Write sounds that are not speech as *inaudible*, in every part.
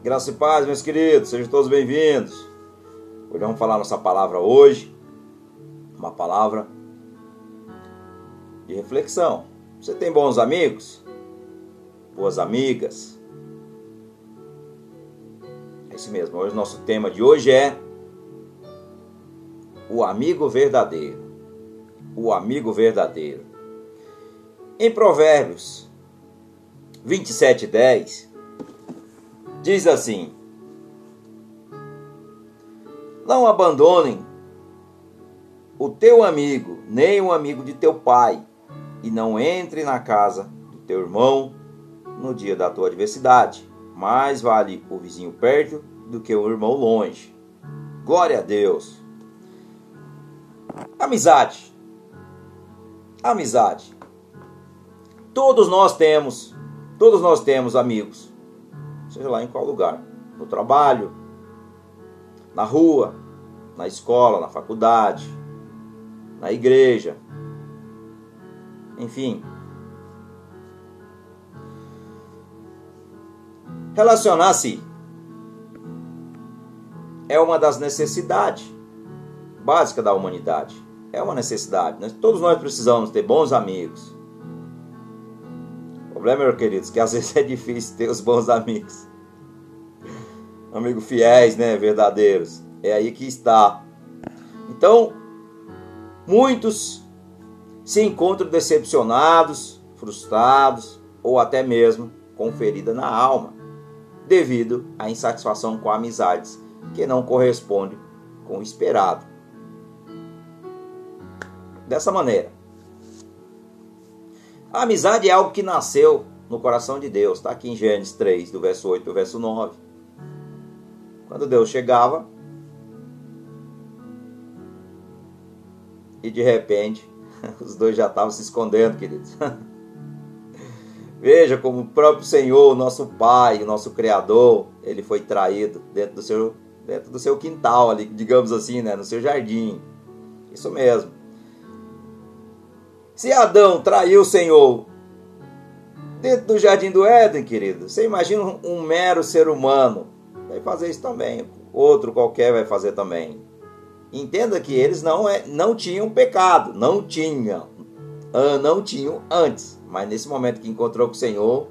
Graça e paz, meus queridos, sejam todos bem-vindos. Hoje vamos falar nossa palavra hoje, uma palavra de reflexão. Você tem bons amigos? Boas amigas? É isso mesmo. Hoje nosso tema de hoje é o amigo verdadeiro. O amigo verdadeiro. Em Provérbios 27:10 diz assim: Não abandonem o teu amigo, nem o amigo de teu pai, e não entre na casa do teu irmão no dia da tua adversidade. Mais vale o vizinho perto do que o irmão longe. Glória a Deus. Amizade. Amizade. Todos nós temos, todos nós temos amigos seja lá em qual lugar, no trabalho, na rua, na escola, na faculdade, na igreja, enfim. Relacionar-se é uma das necessidades básicas da humanidade. É uma necessidade. Todos nós precisamos ter bons amigos problema, meus queridos, que às vezes é difícil ter os bons amigos. Amigos fiéis, né? Verdadeiros. É aí que está. Então, muitos se encontram decepcionados, frustrados ou até mesmo com ferida na alma, devido à insatisfação com amizades que não correspondem com o esperado. Dessa maneira, a amizade é algo que nasceu no coração de Deus. Está aqui em Gênesis 3, do verso 8 ao verso 9. Quando Deus chegava e de repente *laughs* os dois já estavam se escondendo, queridos. *laughs* Veja como o próprio Senhor, nosso Pai, o nosso Criador, ele foi traído dentro do seu, dentro do seu quintal ali, digamos assim, né, no seu jardim. Isso mesmo. Se Adão traiu o Senhor dentro do jardim do Éden, querido, você imagina um mero ser humano vai fazer isso também. Outro qualquer vai fazer também. Entenda que eles não, é, não tinham pecado, não tinham, não tinham antes. Mas nesse momento que encontrou com o Senhor,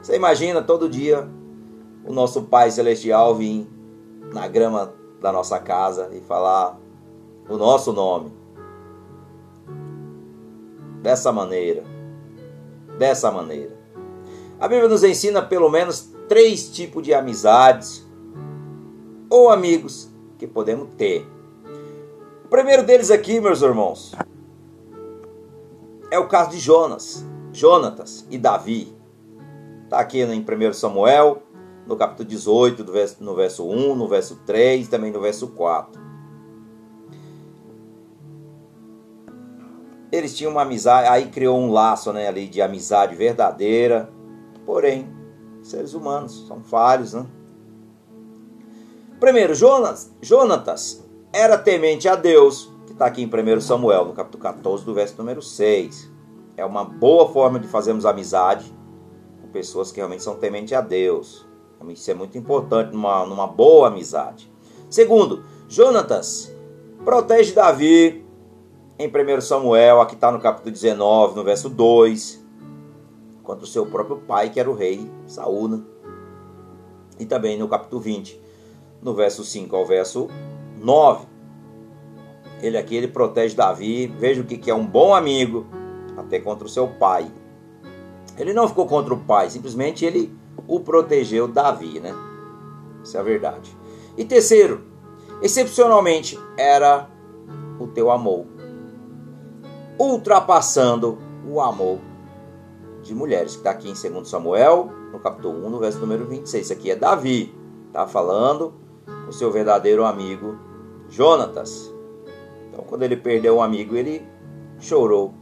você imagina todo dia o nosso Pai Celestial vir na grama da nossa casa e falar o nosso nome dessa maneira. Dessa maneira. A Bíblia nos ensina pelo menos três tipos de amizades ou amigos que podemos ter. O primeiro deles aqui, meus irmãos, é o caso de Jonas, Jonatas e Davi. Está aqui em 1 Samuel, no capítulo 18, no verso 1, no verso 3, também no verso 4. Eles tinham uma amizade, aí criou um laço né, ali de amizade verdadeira. Porém, seres humanos são falhos, né? Primeiro, Jonas, Jonatas era temente a Deus, que está aqui em 1 Samuel, no capítulo 14, do verso número 6. É uma boa forma de fazermos amizade com pessoas que realmente são tementes a Deus. Isso é muito importante numa, numa boa amizade. Segundo, Jonatas protege Davi em 1 Samuel, aqui está no capítulo 19, no verso 2, contra o seu próprio pai, que era o rei Saúl. Né? E também no capítulo 20, no verso 5 ao verso 9. Ele aqui ele protege Davi, veja o que é um bom amigo, até contra o seu pai. Ele não ficou contra o pai, simplesmente ele o protegeu Davi, né? Isso é a verdade. E terceiro, excepcionalmente era o teu amor ultrapassando o amor de mulheres, que está aqui em 2 Samuel, no capítulo 1, no verso número 26. Isso aqui é Davi, está falando o seu verdadeiro amigo Jonatas. Então, quando ele perdeu um amigo, ele chorou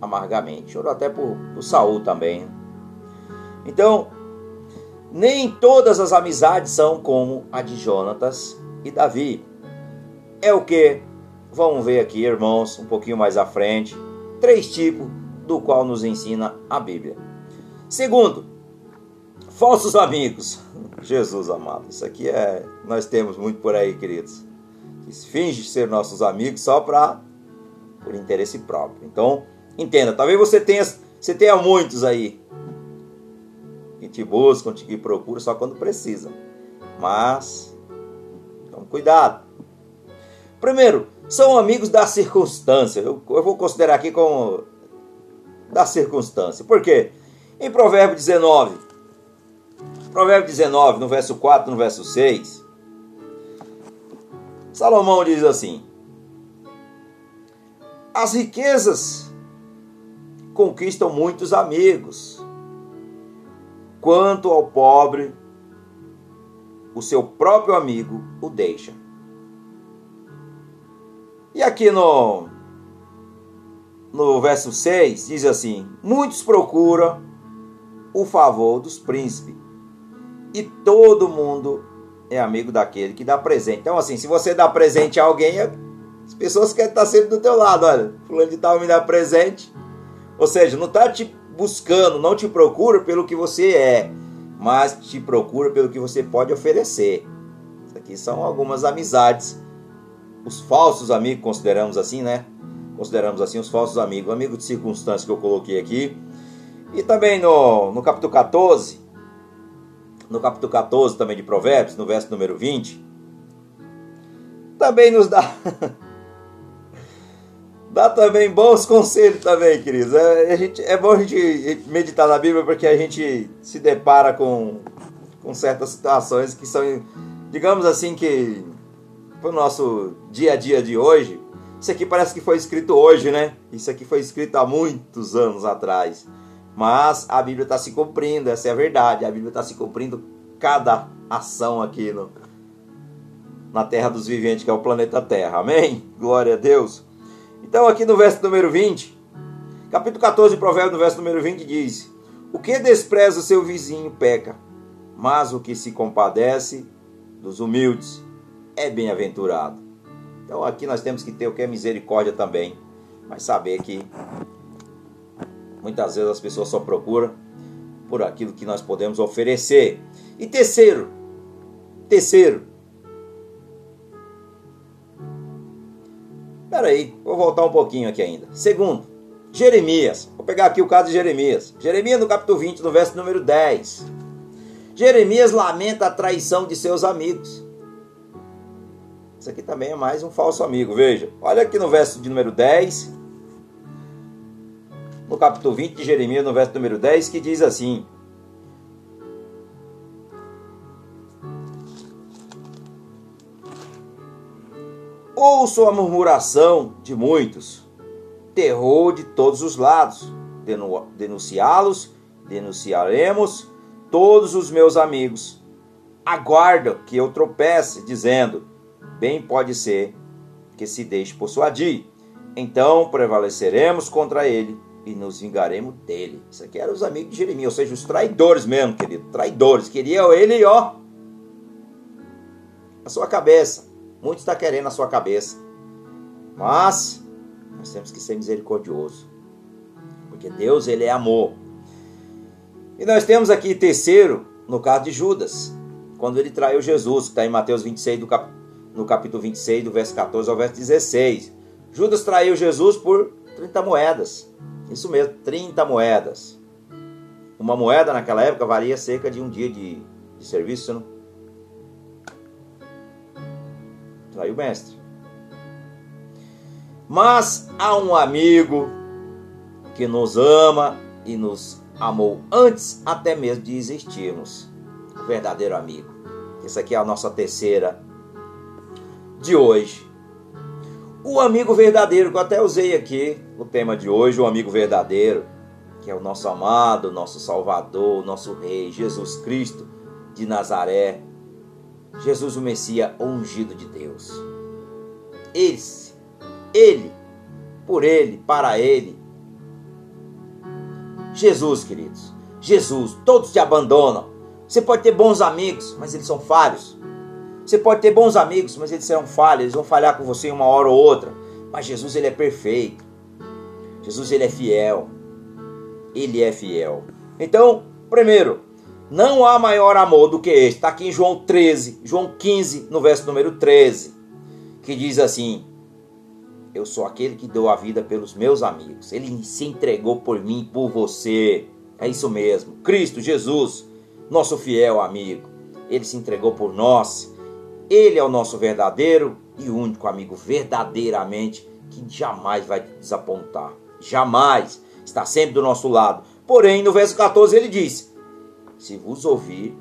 amargamente. Chorou até por, por Saul também. Então, nem todas as amizades são como a de Jonatas e Davi. É o que Vamos ver aqui, irmãos, um pouquinho mais à frente, três tipos do qual nos ensina a Bíblia. Segundo, Falsos amigos. *laughs* Jesus amado, isso aqui é. Nós temos muito por aí, queridos. Que finge ser nossos amigos só para por interesse próprio. Então, entenda, talvez você tenha, você tenha muitos aí que te buscam, te procuram só quando precisam. Mas, tome cuidado. Primeiro, são amigos da circunstância. Eu, eu vou considerar aqui como da circunstância. Por quê? Em Provérbio 19, Provérbio 19, no verso 4, no verso 6, Salomão diz assim: As riquezas conquistam muitos amigos, quanto ao pobre, o seu próprio amigo o deixa. E aqui no, no verso 6 diz assim: Muitos procuram o favor dos príncipes, e todo mundo é amigo daquele que dá presente. Então, assim, se você dá presente a alguém, as pessoas querem estar sempre do teu lado. Olha, fulano de tal me dá presente. Ou seja, não está te buscando, não te procura pelo que você é, mas te procura pelo que você pode oferecer. Isso aqui são algumas amizades. Os falsos amigos, consideramos assim, né? Consideramos assim os falsos amigos. Amigo de circunstância que eu coloquei aqui. E também no, no capítulo 14, no capítulo 14 também de Provérbios, no verso número 20, também nos dá *laughs* dá também bons conselhos também, queridos. É, a gente, é bom a gente meditar na Bíblia porque a gente se depara com, com certas situações que são, digamos assim, que para o nosso dia a dia de hoje, isso aqui parece que foi escrito hoje, né? Isso aqui foi escrito há muitos anos atrás. Mas a Bíblia está se cumprindo, essa é a verdade. A Bíblia está se cumprindo cada ação aqui no, na terra dos viventes, que é o planeta Terra. Amém? Glória a Deus. Então, aqui no verso número 20, capítulo 14 de Provérbios, no verso número 20, diz: O que despreza o seu vizinho peca, mas o que se compadece dos humildes é bem-aventurado. Então, aqui nós temos que ter o que é misericórdia também, mas saber que Muitas vezes as pessoas só procuram por aquilo que nós podemos oferecer. E terceiro, terceiro. Peraí, vou voltar um pouquinho aqui ainda. Segundo, Jeremias. Vou pegar aqui o caso de Jeremias. Jeremias no capítulo 20, no verso número 10. Jeremias lamenta a traição de seus amigos. Isso aqui também é mais um falso amigo. Veja, olha aqui no verso de número 10 no capítulo 20 de Jeremias, no verso número 10, que diz assim: Ouço a murmuração de muitos, terror de todos os lados. Denunciá-los, denunciaremos todos os meus amigos. Aguardam que eu tropece, dizendo: Bem pode ser que se deixe persuadir. Então prevaleceremos contra ele e nos vingaremos dele. Isso aqui eram os amigos de Jeremias, ou seja, os traidores mesmo, querido. Traidores. Queriam ele, ó, a sua cabeça. Muitos está querendo a sua cabeça. Mas nós temos que ser misericordioso. Porque Deus, ele é amor. E nós temos aqui terceiro, no caso de Judas, quando ele traiu Jesus, que está em Mateus 26, do cap... no capítulo 26, do verso 14 ao verso 16. Judas traiu Jesus por 30 moedas. Isso mesmo, 30 moedas. Uma moeda naquela época valia cerca de um dia de, de serviço, não? Traiu o mestre. Mas há um amigo que nos ama e nos amou antes até mesmo de existirmos. O verdadeiro amigo. Essa aqui é a nossa terceira de hoje. O amigo verdadeiro, que eu até usei aqui o tema de hoje, o amigo verdadeiro, que é o nosso amado, nosso Salvador, nosso Rei, Jesus Cristo de Nazaré, Jesus o Messias ungido de Deus. Esse, ele, por ele, para ele. Jesus, queridos, Jesus, todos te abandonam. Você pode ter bons amigos, mas eles são falhos. Você pode ter bons amigos, mas eles serão falhos, eles vão falhar com você uma hora ou outra. Mas Jesus ele é perfeito. Jesus ele é fiel. Ele é fiel. Então, primeiro, Não há maior amor do que este. Está aqui em João 13, João 15, no verso número 13, que diz assim: Eu sou aquele que deu a vida pelos meus amigos. Ele se entregou por mim por você. É isso mesmo. Cristo Jesus, nosso fiel amigo. Ele se entregou por nós. Ele é o nosso verdadeiro e único amigo, verdadeiramente, que jamais vai te desapontar. Jamais. Está sempre do nosso lado. Porém, no verso 14 ele diz: Se vos ouvir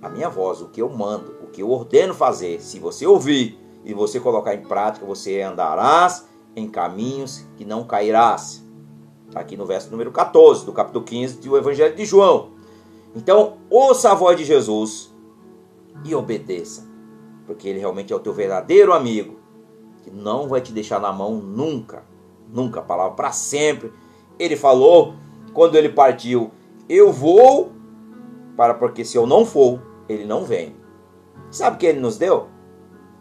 a minha voz, o que eu mando, o que eu ordeno fazer, se você ouvir e você colocar em prática, você andarás em caminhos que não cairás. Está aqui no verso número 14 do capítulo 15 do Evangelho de João. Então, ouça a voz de Jesus e obedeça, porque ele realmente é o teu verdadeiro amigo, que não vai te deixar na mão nunca, nunca, palavra para sempre. Ele falou quando ele partiu: Eu vou, para porque se eu não for, ele não vem. Sabe o que ele nos deu?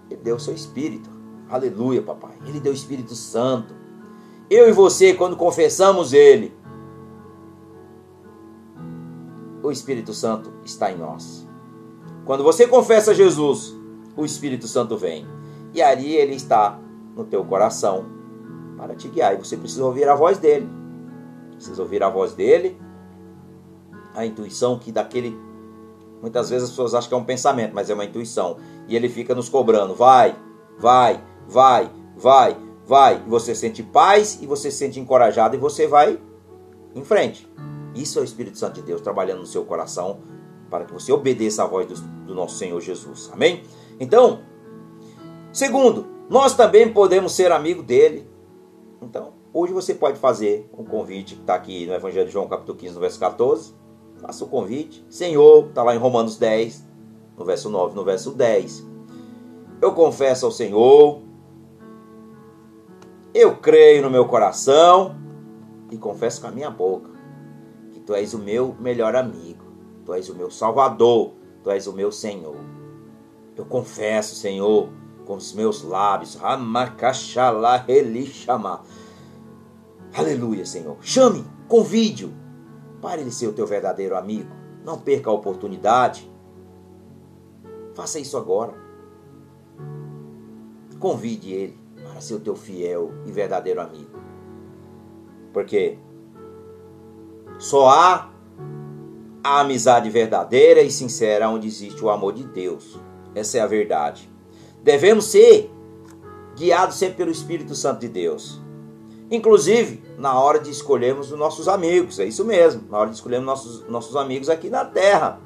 Ele deu o seu espírito. Aleluia, papai. Ele deu o Espírito Santo. Eu e você, quando confessamos Ele, o Espírito Santo está em nós. Quando você confessa Jesus, o Espírito Santo vem. E ali ele está no teu coração para te guiar. E você precisa ouvir a voz dele. Precisa ouvir a voz dele. A intuição que daquele. Muitas vezes as pessoas acham que é um pensamento, mas é uma intuição. E ele fica nos cobrando: vai, vai, vai, vai, vai. E você sente paz e você se sente encorajado e você vai em frente. Isso é o Espírito Santo de Deus trabalhando no seu coração para que você obedeça a voz do, do nosso Senhor Jesus. Amém? Então, segundo, nós também podemos ser amigo dele. Então, hoje você pode fazer um convite que está aqui no Evangelho de João, capítulo 15, no verso 14. Faça o convite. Senhor, está lá em Romanos 10, no verso 9, no verso 10. Eu confesso ao Senhor, eu creio no meu coração e confesso com a minha boca que tu és o meu melhor amigo, tu és o meu salvador, tu és o meu Senhor. Eu confesso, Senhor, com os meus lábios, Aleluia, Senhor. Chame, convide-o para ele ser o teu verdadeiro amigo. Não perca a oportunidade. Faça isso agora. Convide ele para ser o teu fiel e verdadeiro amigo. Porque só há a amizade verdadeira e sincera onde existe o amor de Deus. Essa é a verdade. Devemos ser guiados sempre pelo Espírito Santo de Deus. Inclusive, na hora de escolhermos os nossos amigos, é isso mesmo, na hora de escolhermos nossos, nossos amigos aqui na terra.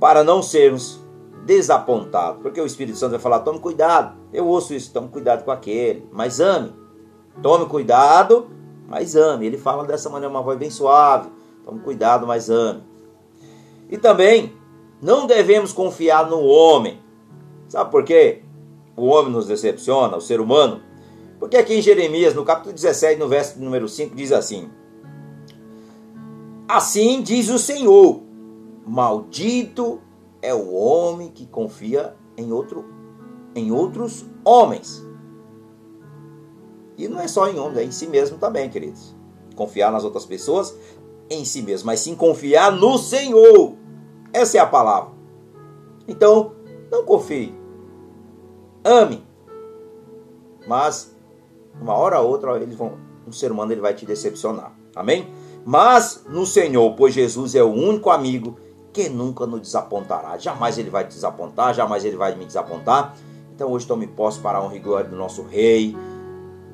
Para não sermos desapontados, porque o Espírito Santo vai falar: tome cuidado, eu ouço isso, tome cuidado com aquele, mas ame. Tome cuidado, mas ame. Ele fala dessa maneira, uma voz bem suave. Tome cuidado, mas ame. E também, não devemos confiar no homem. Sabe por quê? O homem nos decepciona, o ser humano. Porque aqui em Jeremias, no capítulo 17, no verso número 5, diz assim: Assim diz o Senhor: Maldito é o homem que confia em outro em outros homens. E não é só em homens, é em si mesmo também, queridos. Confiar nas outras pessoas, em si mesmo, mas sim confiar no Senhor. Essa é a palavra. Então, não confie. Ame. Mas, uma hora ou outra, eles vão, um ser humano ele vai te decepcionar. Amém? Mas no Senhor, pois Jesus é o único amigo que nunca nos desapontará. Jamais ele vai te desapontar, jamais ele vai me desapontar. Então hoje tome posse para a honra e glória do nosso Rei.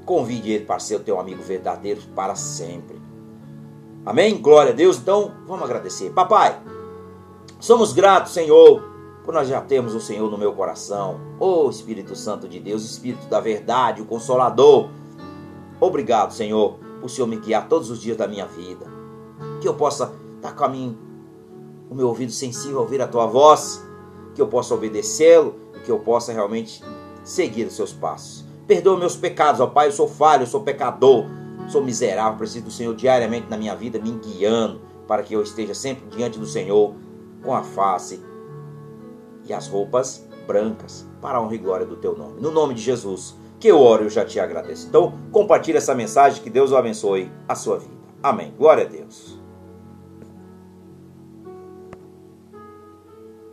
Convide ele para ser o teu amigo verdadeiro para sempre. Amém? Glória a Deus. Então vamos agradecer. Papai, somos gratos, Senhor, por nós já termos o Senhor no meu coração. Ô oh, Espírito Santo de Deus, Espírito da verdade, o Consolador. Obrigado, Senhor, por o Senhor me guiar todos os dias da minha vida. Que eu possa estar com a o meu ouvido sensível a ouvir a tua voz. Que eu possa obedecê-lo que eu possa realmente seguir os seus passos. Perdoa meus pecados, ó Pai, eu sou falho, eu sou pecador, sou miserável, preciso do Senhor diariamente na minha vida, me guiando, para que eu esteja sempre diante do Senhor, com a face e as roupas brancas, para a honra e glória do Teu nome. No nome de Jesus, que eu oro e eu já te agradeço. Então, compartilhe essa mensagem, que Deus o abençoe a sua vida. Amém. Glória a Deus.